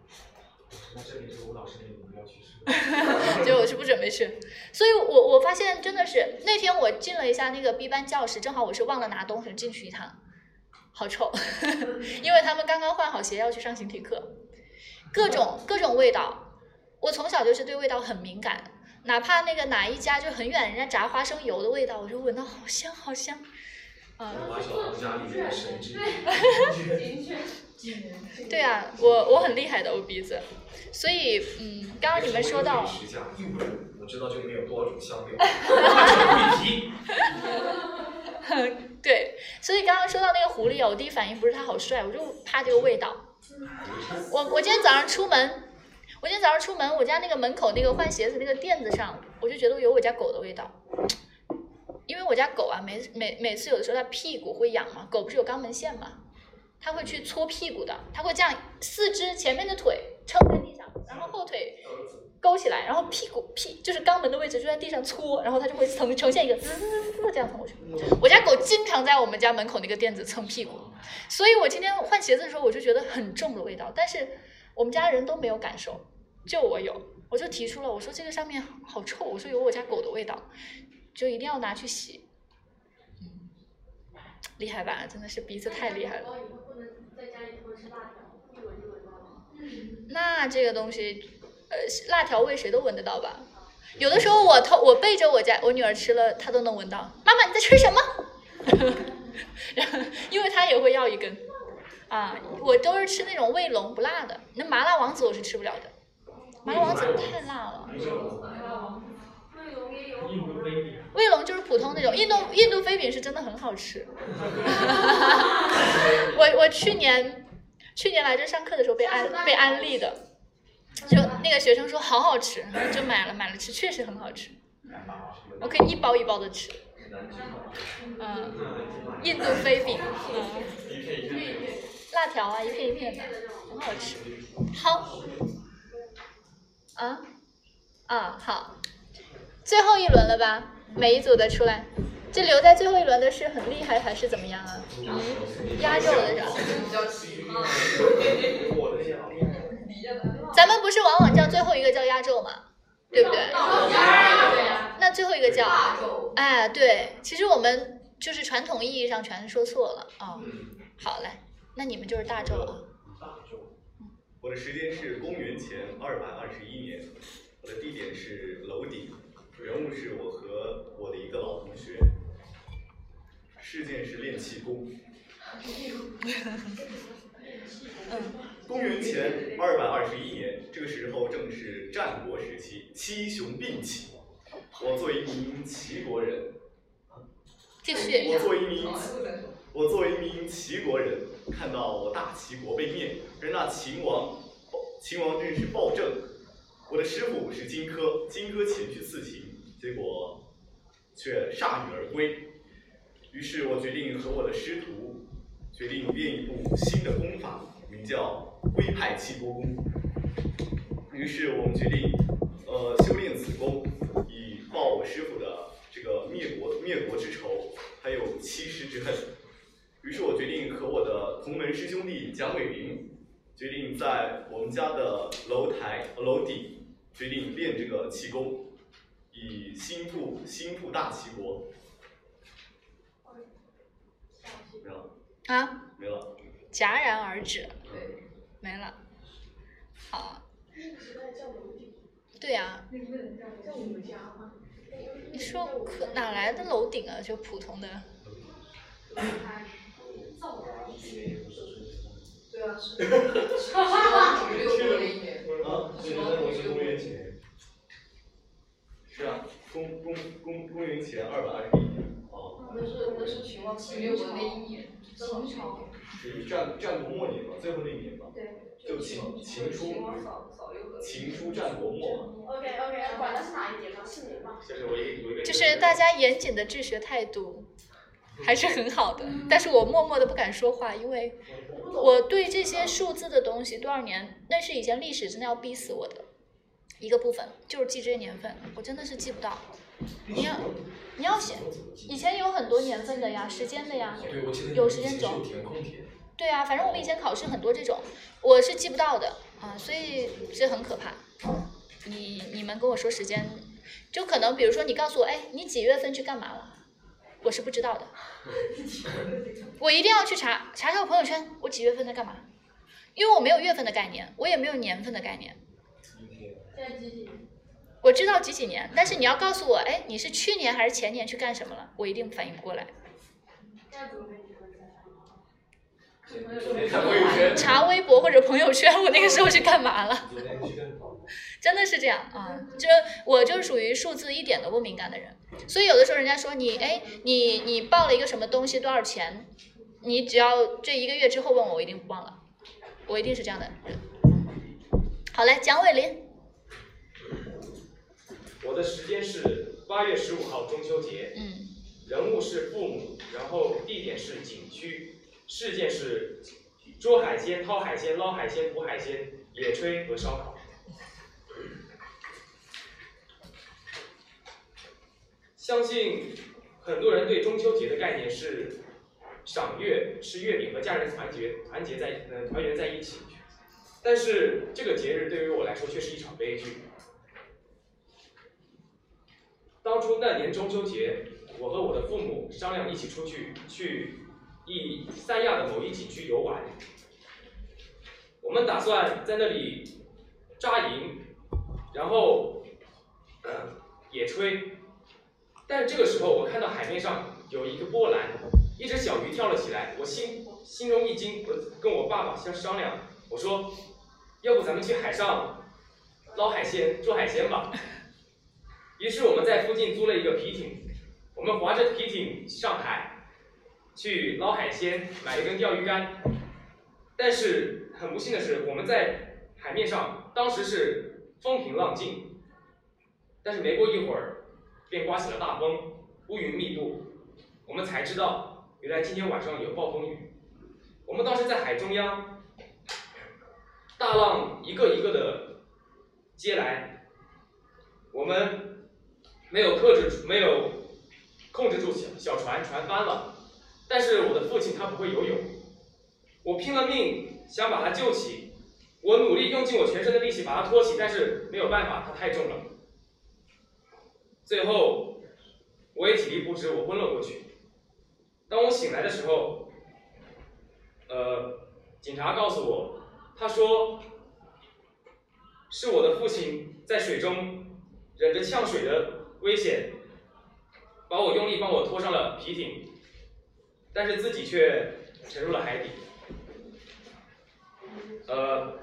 那这里是吴老师那个要去 就我是不准备去，所以我我发现真的是那天我进了一下那个 B 班教室，正好我是忘了拿东西进去一趟，好臭，因为他们刚刚换好鞋要去上形体课，各种各种味道，我从小就是对味道很敏感。哪怕那个哪一家就很远，人家炸花生油的味道，我就闻到好香好香。啊。对啊，我我很厉害的，我鼻子。所以，嗯，刚刚你们说到。我知道就没有多少种香料。对，所以刚刚说到那个狐狸啊，我第一反应不是他好帅，我就怕这个味道。我我今天早上出门。我今天早上出门，我家那个门口那个换鞋子那个垫子上，我就觉得有我家狗的味道。因为我家狗啊，每每每次有的时候它屁股会痒嘛，狗不是有肛门腺嘛，它会去搓屁股的，它会这样四肢前面的腿撑在地上，然后后腿勾起来，然后屁股屁就是肛门的位置就在地上搓，然后它就会呈呈现一个滋滋滋这样蹭过去。我家狗经常在我们家门口那个垫子蹭屁股，所以我今天换鞋子的时候我就觉得很重的味道，但是。我们家人都没有感受，就我有，我就提出了，我说这个上面好臭，我说有我家狗的味道，就一定要拿去洗。厉害吧？真的是鼻子太厉害了。那这个东西，呃，辣条味谁都闻得到吧？有的时候我偷，我背着我家我女儿吃了，她都能闻到。妈妈你在吃什么？因为她也会要一根。啊，我都是吃那种卫龙不辣的，那麻辣王子我是吃不了的，麻辣王子太辣了。卫龙就是普通那种，印度印度飞饼是真的很好吃。我我去年去年来这上课的时候被安被安利的，就那个学生说好好吃，就买了买了吃，确实很好吃。我可以一包一包的吃。嗯，印度飞饼，嗯。辣条啊，一片一片的，很好吃。好，啊，啊好，最后一轮了吧？每一组的出来，这留在最后一轮的是很厉害还是怎么样啊？压轴的是吧？咱们不是往往叫最后一个叫压轴吗？对不对？那最后一个叫？哎，对，其实我们就是传统意义上全说错了啊。好嘞。那你们就是大周了。大周，我的时间是公元前二百二十一年，我的地点是楼顶，人物是我和我的一个老同学，事件是练气功。公公元前二百二十一年，这个时候正是战国时期，七雄并起。我作为一名齐国人。我作为一名，我作为一名齐国人，看到我大齐国被灭，而那秦王，秦王真是暴政。我的师傅是荆轲，荆轲前去刺秦，结果却铩羽而归。于是我决定和我的师徒，决定练一部新的功法，名叫龟派气功功。于是我们决定，呃，修炼此功，以报我师傅的这个灭国灭国之仇，还有欺师之恨。于是我决定和我的同门师兄弟蒋伟林，决定在我们家的楼台楼顶，决定练这个气功，以兴复兴复大齐国。没了啊，没了。戛然而止，没了。好。对呀。你说可哪来的楼顶啊？就普通的。对啊，是。哈哈哈！六多一年。啊，这个我是公元前。是啊，公公公公元前二百二十一年。哦。那是那是秦王十六的一年，秦朝。属于战战国末年吧，最后那一年吧。对。就秦秦初。秦初战国末嘛。OK OK，管他是哪一年嘛，是年嘛。就是我一我一个。就是大家严谨的治学态度，还是很好的。但是我默默的不敢说话，因为我对这些数字的东西多少年，那是以前历史真的要逼死我的一个部分，就是记这些年份，我真的是记不到。你要你要写，以前有很多年份的呀，时间的呀，有时间轴。对啊，反正我们以前考试很多这种，我是记不到的啊，所以这很可怕。你你们跟我说时间，就可能比如说你告诉我，哎，你几月份去干嘛了？我是不知道的。我一定要去查查查我朋友圈，我几月份在干嘛？因为我没有月份的概念，我也没有年份的概念。现在几几年？我知道几几年，但是你要告诉我，哎，你是去年还是前年去干什么了？我一定反应不过来。查微博或者朋友圈，我那个时候去干嘛了？真的是这样啊！就我就是属于数字一点都不敏感的人，所以有的时候人家说你，哎，你你报了一个什么东西多少钱？你只要这一个月之后问我，我一定不忘了，我一定是这样的人。好嘞，蒋伟林。我的时间是八月十五号中秋节。嗯。人物是父母，然后地点是景区。事件是捉海鲜、掏海鲜、捞海鲜、捕海鲜、野炊和烧烤。相信很多人对中秋节的概念是赏月、吃月饼和家人团结、团结在呃团圆在一起。但是这个节日对于我来说却是一场悲剧。当初那年中秋节，我和我的父母商量一起出去去。一三亚的某一景区游玩，我们打算在那里扎营，然后野炊。但这个时候，我看到海面上有一个波澜，一只小鱼跳了起来，我心心中一惊，我跟我爸爸相商量，我说，要不咱们去海上捞海鲜、捉海鲜吧。于是我们在附近租了一个皮艇，我们划着皮艇上海。去捞海鲜，买一根钓鱼竿，但是很不幸的是，我们在海面上，当时是风平浪静，但是没过一会儿，便刮起了大风，乌云密布，我们才知道，原来今天晚上有暴风雨。我们当时在海中央，大浪一个一个的接来，我们没有克制住，没有控制住小小船，船翻了。但是我的父亲他不会游泳，我拼了命想把他救起，我努力用尽我全身的力气把他托起，但是没有办法，他太重了。最后我也体力不支，我昏了过去。当我醒来的时候，呃，警察告诉我，他说是我的父亲在水中忍着呛水的危险，把我用力帮我拖上了皮艇。但是自己却沉入了海底。呃，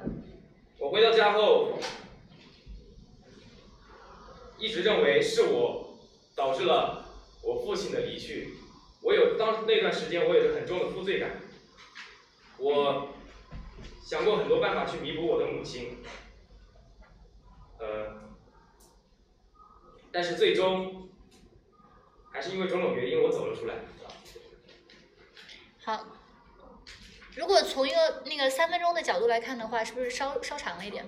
我回到家后，一直认为是我导致了我父亲的离去。我有当时那段时间，我有着很重的负罪感。我想过很多办法去弥补我的母亲，呃，但是最终还是因为种种原因，我走了出来。好，如果从一个那个三分钟的角度来看的话，是不是稍稍长了一点？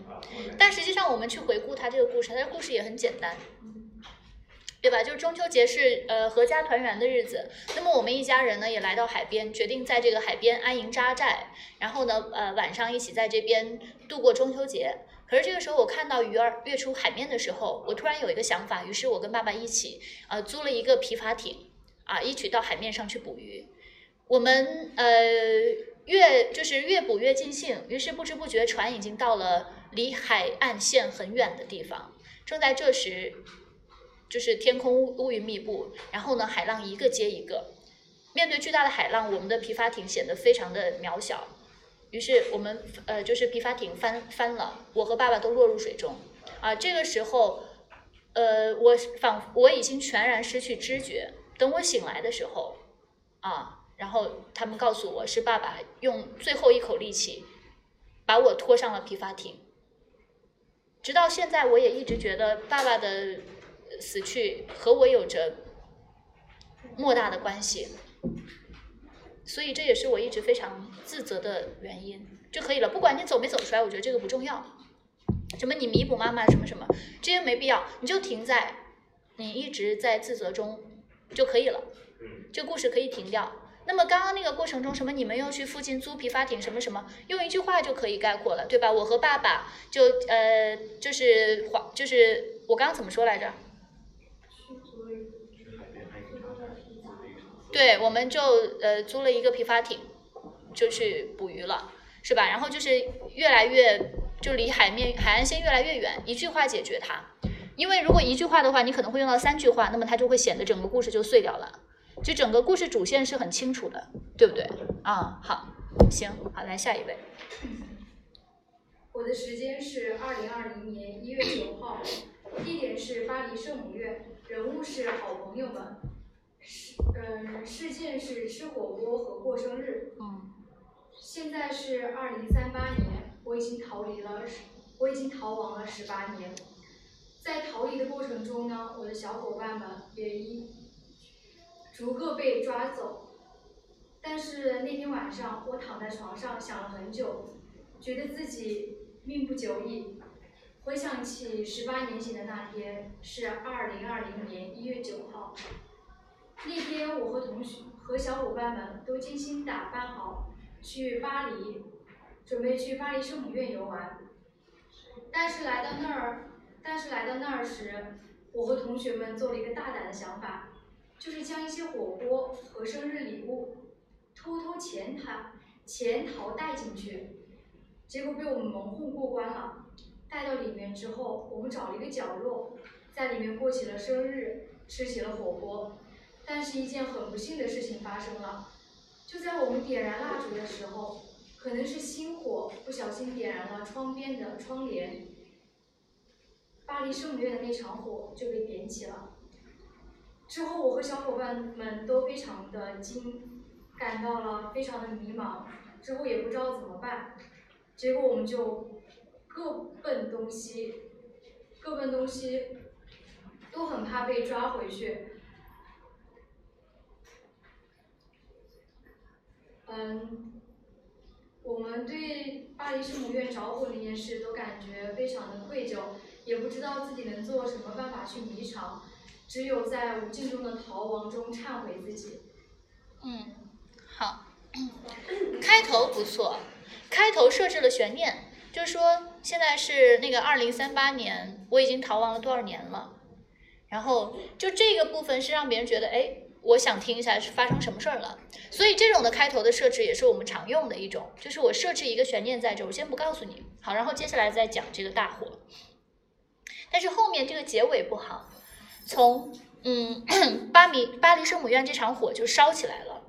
但实际上，我们去回顾他这个故事，他的故事也很简单，对吧？就是中秋节是呃阖家团圆的日子，那么我们一家人呢也来到海边，决定在这个海边安营扎寨，然后呢呃晚上一起在这边度过中秋节。可是这个时候，我看到鱼儿跃出海面的时候，我突然有一个想法，于是我跟爸爸一起呃租了一个皮筏艇，啊，一起到海面上去捕鱼。我们呃越就是越补越尽兴，于是不知不觉船已经到了离海岸线很远的地方。正在这时，就是天空乌乌云密布，然后呢海浪一个接一个，面对巨大的海浪，我们的皮筏艇显得非常的渺小。于是我们呃就是皮筏艇翻翻了，我和爸爸都落入水中。啊，这个时候，呃我仿我已经全然失去知觉。等我醒来的时候，啊。然后他们告诉我是爸爸用最后一口力气把我拖上了皮筏艇。直到现在，我也一直觉得爸爸的死去和我有着莫大的关系，所以这也是我一直非常自责的原因。就可以了，不管你走没走出来，我觉得这个不重要。什么你弥补妈妈什么什么，这些没必要，你就停在你一直在自责中就可以了。这故事可以停掉。那么刚刚那个过程中，什么你们又去附近租皮筏艇，什么什么，用一句话就可以概括了，对吧？我和爸爸就呃就是划就是我刚刚怎么说来着？对，我们就呃租了一个皮筏艇，就去捕鱼了，是吧？然后就是越来越就离海面海岸线越来越远，一句话解决它。因为如果一句话的话，你可能会用到三句话，那么它就会显得整个故事就碎掉了。就整个故事主线是很清楚的，对不对？啊，好，行，好，来下一位。我的时间是二零二零年一月九号，地点是巴黎圣母院，人物是好朋友们，事嗯事件是吃火锅和过生日。嗯。现在是二零三八年，我已经逃离了，我已经逃亡了十八年，在逃离的过程中呢，我的小伙伴们也一。逐个被抓走，但是那天晚上我躺在床上想了很久，觉得自己命不久矣。回想起十八年前的那天是二零二零年一月九号，那天我和同学和小伙伴们都精心打扮好去巴黎，准备去巴黎圣母院游玩。但是来到那儿，但是来到那儿时，我和同学们做了一个大胆的想法。就是将一些火锅和生日礼物偷偷潜逃、潜逃带进去，结果被我们蒙混过关了。带到里面之后，我们找了一个角落，在里面过起了生日，吃起了火锅。但是，一件很不幸的事情发生了，就在我们点燃蜡烛的时候，可能是星火不小心点燃了窗边的窗帘，巴黎圣母院的那场火就被点起了。之后，我和小伙伴们都非常的惊，感到了非常的迷茫。之后也不知道怎么办，结果我们就各奔东西，各奔东西，都很怕被抓回去。嗯，我们对巴黎圣母院着火那件事都感觉非常的愧疚，也不知道自己能做什么办法去弥偿。只有在无尽中的逃亡中忏悔自己。嗯，好，开头不错，开头设置了悬念，就是说现在是那个二零三八年，我已经逃亡了多少年了。然后就这个部分是让别人觉得，哎，我想听一下是发生什么事儿了。所以这种的开头的设置也是我们常用的一种，就是我设置一个悬念在这，我先不告诉你，好，然后接下来再讲这个大火。但是后面这个结尾不好。从嗯，巴黎巴黎圣母院这场火就烧起来了。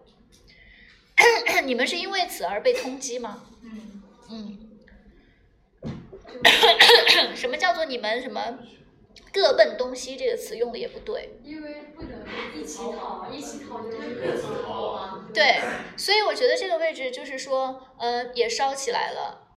你们是因为此而被通缉吗？嗯嗯，什么叫做你们什么各奔东西这个词用的也不对。因为不能一起逃，一起逃就是各自逃啊。对，所以我觉得这个位置就是说，呃，也烧起来了。